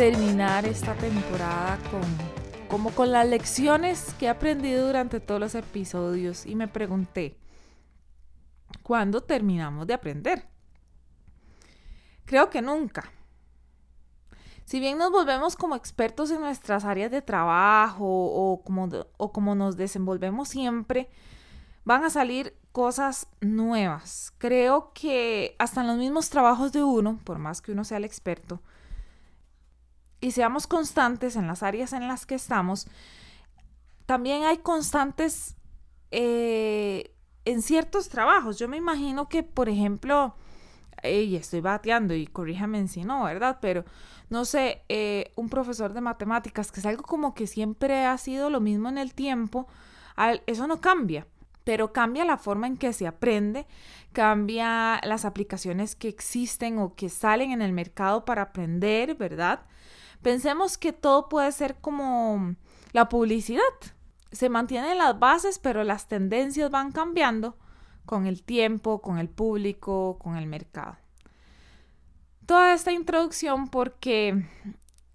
terminar esta temporada con como con las lecciones que he aprendido durante todos los episodios y me pregunté, ¿cuándo terminamos de aprender? Creo que nunca. Si bien nos volvemos como expertos en nuestras áreas de trabajo o como, o como nos desenvolvemos siempre, van a salir cosas nuevas. Creo que hasta en los mismos trabajos de uno, por más que uno sea el experto, y seamos constantes en las áreas en las que estamos, también hay constantes eh, en ciertos trabajos. Yo me imagino que, por ejemplo, y estoy bateando y corríjame si no, ¿verdad? Pero no sé, eh, un profesor de matemáticas, que es algo como que siempre ha sido lo mismo en el tiempo, eso no cambia, pero cambia la forma en que se aprende, cambia las aplicaciones que existen o que salen en el mercado para aprender, ¿verdad? Pensemos que todo puede ser como la publicidad. Se mantienen las bases, pero las tendencias van cambiando con el tiempo, con el público, con el mercado. Toda esta introducción porque,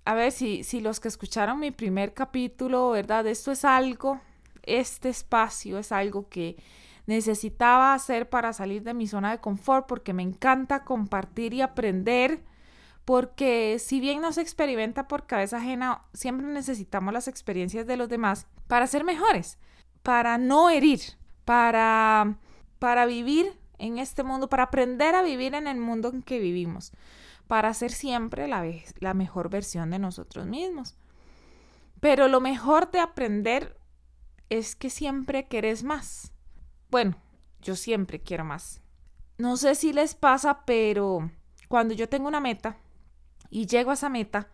a ver, si, si los que escucharon mi primer capítulo, ¿verdad? Esto es algo, este espacio es algo que necesitaba hacer para salir de mi zona de confort porque me encanta compartir y aprender porque si bien no se experimenta por cabeza ajena, siempre necesitamos las experiencias de los demás para ser mejores, para no herir, para, para vivir en este mundo, para aprender a vivir en el mundo en que vivimos, para ser siempre la, la mejor versión de nosotros mismos. Pero lo mejor de aprender es que siempre querés más. Bueno, yo siempre quiero más. No sé si les pasa, pero cuando yo tengo una meta, y llego a esa meta,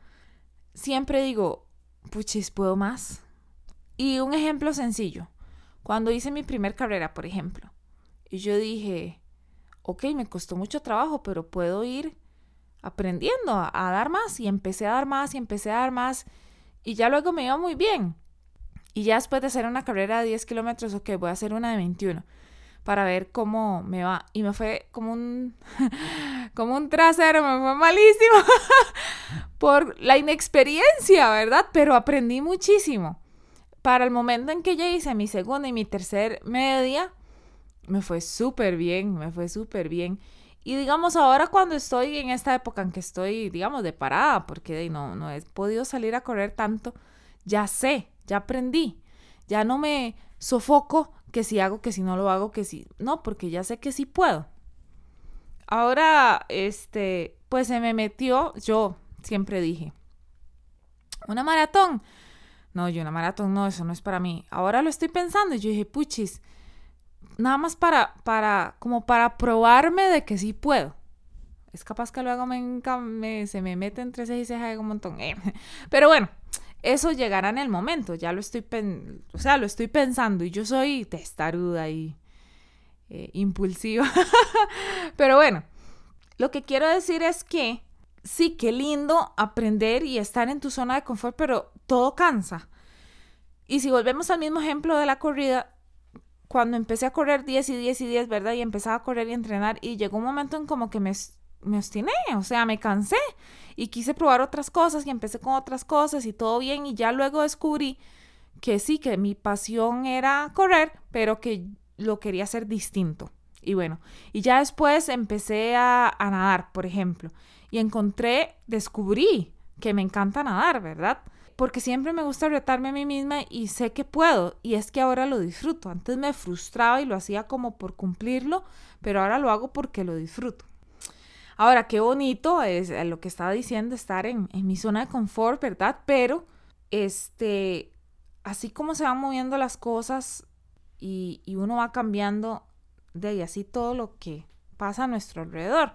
siempre digo, puchis, ¿puedo más? Y un ejemplo sencillo, cuando hice mi primer carrera, por ejemplo, y yo dije, ok, me costó mucho trabajo, pero puedo ir aprendiendo a, a, dar más y empecé a dar más y empecé a dar más y ya luego me iba muy bien. Y ya después de hacer una carrera de 10 kilómetros, ok, voy a hacer una de 21 para ver cómo me va. Y me fue como un, como un trasero, me fue malísimo por la inexperiencia, ¿verdad? Pero aprendí muchísimo. Para el momento en que ya hice mi segunda y mi tercer media, me fue súper bien, me fue súper bien. Y digamos, ahora cuando estoy en esta época en que estoy, digamos, de parada, porque no, no he podido salir a correr tanto, ya sé, ya aprendí, ya no me sofoco que si hago, que si no lo hago, que si no, porque ya sé que sí puedo. Ahora, este, pues se me metió, yo siempre dije, una maratón. No, yo una maratón no, eso no es para mí. Ahora lo estoy pensando y yo dije, puchis, nada más para, para, como para probarme de que sí puedo. Es capaz que luego me, se me mete entre cejas y cejas un montón. Pero bueno, eso llegará en el momento, ya lo estoy, o sea, lo estoy pensando y yo soy testaruda y eh, impulsiva. Pero bueno, lo que quiero decir es que sí, qué lindo aprender y estar en tu zona de confort, pero todo cansa. Y si volvemos al mismo ejemplo de la corrida, cuando empecé a correr 10 y 10 y 10, ¿verdad? Y empezaba a correr y entrenar y llegó un momento en como que me me obstiné, o sea, me cansé y quise probar otras cosas y empecé con otras cosas y todo bien y ya luego descubrí que sí, que mi pasión era correr, pero que lo quería hacer distinto. Y bueno, y ya después empecé a, a nadar, por ejemplo, y encontré, descubrí que me encanta nadar, ¿verdad? Porque siempre me gusta retarme a mí misma y sé que puedo, y es que ahora lo disfruto. Antes me frustraba y lo hacía como por cumplirlo, pero ahora lo hago porque lo disfruto. Ahora, qué bonito es eh, lo que estaba diciendo, estar en, mi zona de confort, ¿verdad? Pero, este, así como se van moviendo las cosas y, uno va cambiando de ahí así todo lo que pasa a nuestro alrededor.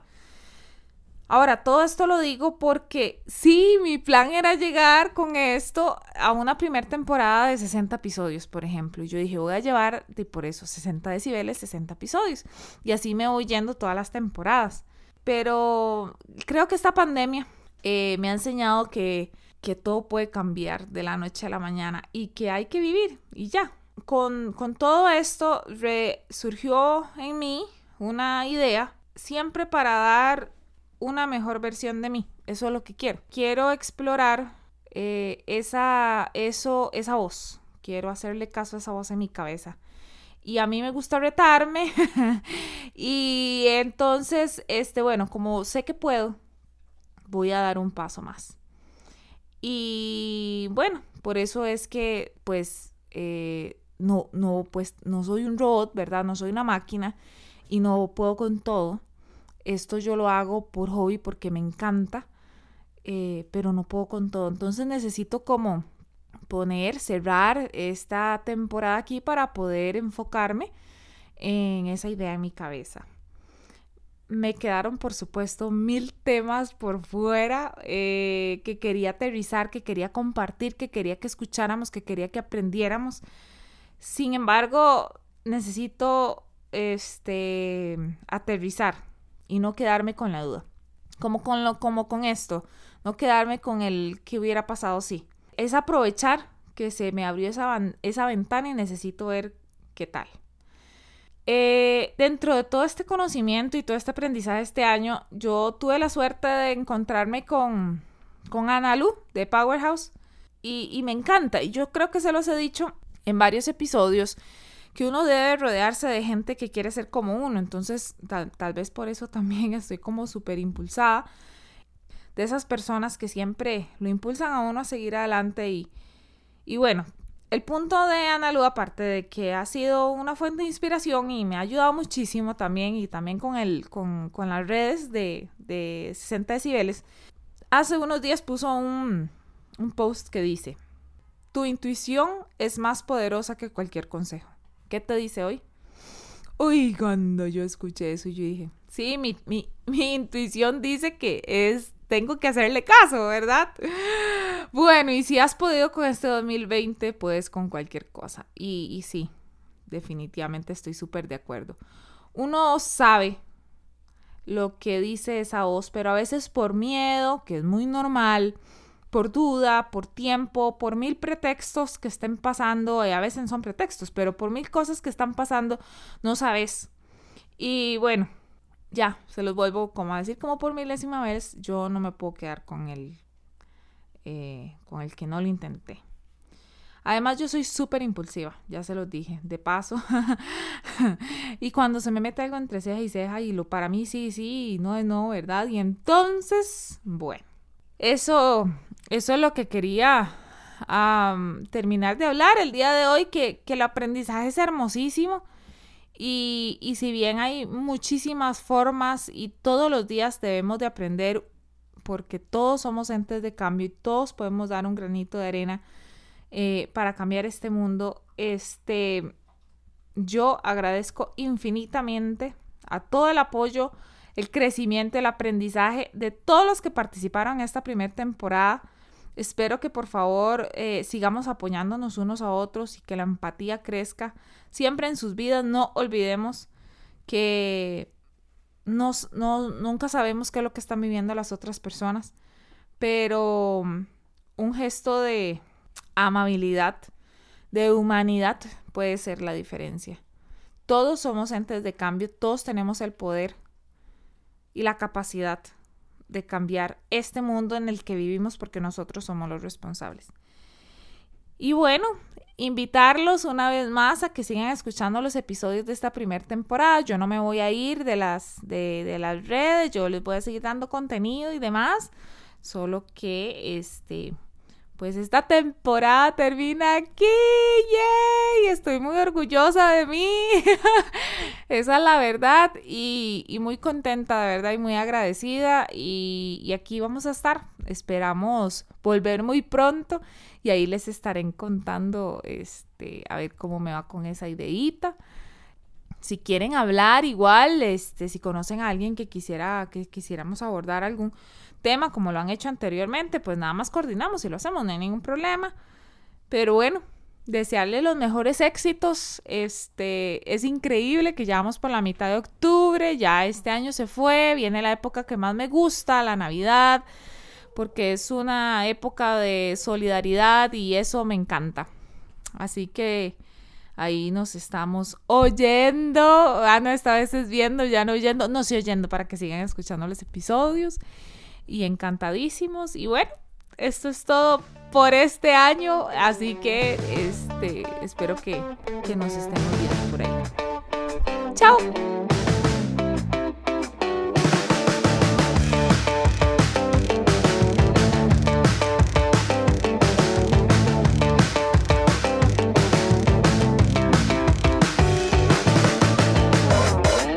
Ahora, todo esto lo digo porque sí, mi plan era llegar con esto a una primera temporada de 60 episodios, por ejemplo. Y yo dije, voy a llevar de por eso 60 decibeles, 60 episodios. Y así me voy yendo todas las temporadas. Pero creo que esta pandemia eh, me ha enseñado que, que, todo puede cambiar de la noche a la mañana y que hay que vivir y ya. Con, con todo esto surgió en mí una idea siempre para dar una mejor versión de mí. Eso es lo que quiero. Quiero explorar eh, esa, eso, esa voz. Quiero hacerle caso a esa voz en mi cabeza. Y a mí me gusta retarme. y entonces, este, bueno, como sé que puedo, voy a dar un paso más. Y bueno, por eso es que, pues, eh, no, no, pues, no soy un robot, ¿verdad? No soy una máquina y no puedo con todo. Esto yo lo hago por hobby porque me encanta, eh, pero no puedo con todo. Entonces necesito como poner, cerrar esta temporada aquí para poder enfocarme en esa idea en mi cabeza. Me quedaron, por supuesto, mil temas por fuera eh, que quería aterrizar, que quería compartir, que quería que escucháramos, que quería que aprendiéramos. Sin embargo, necesito este, aterrizar y no quedarme con la duda. Como con, lo, como con esto, no quedarme con el que hubiera pasado sí. Es aprovechar que se me abrió esa, esa ventana y necesito ver qué tal. Eh, dentro de todo este conocimiento y todo este aprendizaje este año, yo tuve la suerte de encontrarme con, con Ana Lu de Powerhouse y me encanta. Y yo creo que se los he dicho en varios episodios que uno debe rodearse de gente que quiere ser como uno. Entonces, tal, vez por eso también estoy como súper impulsada de esas personas que siempre lo impulsan a uno a seguir adelante. Y, y bueno, el punto de Ana Lu, aparte de que ha sido una fuente de inspiración y me ha ayudado muchísimo también, y también con, el, con, con las redes de, de 60 decibeles, hace unos días puso un, un post que dice, tu intuición es más poderosa que cualquier consejo. ¿Qué te dice hoy? Uy, cuando yo escuché eso, yo dije, sí, mi, mi, mi intuición dice que es, tengo que hacerle caso, ¿verdad? Bueno, y si has podido con este 2020, puedes con cualquier cosa. Y, y sí, definitivamente estoy súper de acuerdo. Uno sabe lo que dice esa voz, pero a veces por miedo, que es muy normal, por duda, por tiempo, por mil pretextos que estén pasando, y a veces son pretextos, pero por mil cosas que están pasando, no sabes. Y bueno, ya, se los vuelvo como a decir como por milésima vez, yo no me puedo quedar con el, eh, con el que no lo intenté. Además, yo soy súper impulsiva, ya se los dije, de paso. y cuando se me mete algo entre ceja y ceja, y lo para mí sí, sí, no es no, ¿verdad? Y entonces, bueno, eso eso es lo que quería terminar de hablar el día de hoy, que, el aprendizaje es hermosísimo. Y, y, si bien hay muchísimas formas y todos los días debemos de aprender, porque todos somos entes de cambio y todos podemos dar un granito de arena eh, para cambiar este mundo, este, yo agradezco infinitamente a todo el apoyo, el crecimiento, el aprendizaje de todos los que participaron en esta primera temporada Espero que por favor eh, sigamos apoyándonos unos a otros y que la empatía crezca siempre en sus vidas. No olvidemos que nos, no, nunca sabemos qué es lo que están viviendo las otras personas, pero mm, un gesto de amabilidad, de humanidad puede ser la diferencia. Todos somos entes de cambio, todos tenemos el poder y la capacidad de cambiar este mundo en el que vivimos porque nosotros somos los responsables. Y bueno, invitarlos una vez más a que sigan escuchando los episodios de esta primera temporada. Yo no me voy a ir de las, de, las redes, yo les voy a seguir dando contenido y demás. Solo que este pues esta temporada termina aquí, ¡yay! Estoy muy orgullosa de mí, esa es la verdad y, muy contenta de verdad y muy agradecida y, y, aquí vamos a estar, esperamos volver muy pronto y ahí les estaré contando este, a ver cómo me va con esa ideita. Si quieren hablar igual, este, si conocen a alguien que quisiera, que quisiéramos abordar algún tema como lo han hecho anteriormente, pues nada más coordinamos y lo hacemos, no hay ningún problema. Pero bueno, desearle los mejores éxitos. Este es increíble que ya vamos por la mitad de octubre, ya este año se fue, viene la época que más me gusta, la Navidad, porque es una época de solidaridad y eso me encanta. Así que Ahí nos estamos oyendo. Ah, no, esta vez es viendo, ya no oyendo. No, sí oyendo para que sigan escuchando los episodios. Y encantadísimos. Y bueno, esto es todo por este año. Así que este, espero que, que nos estemos viendo por ahí. ¡Chao!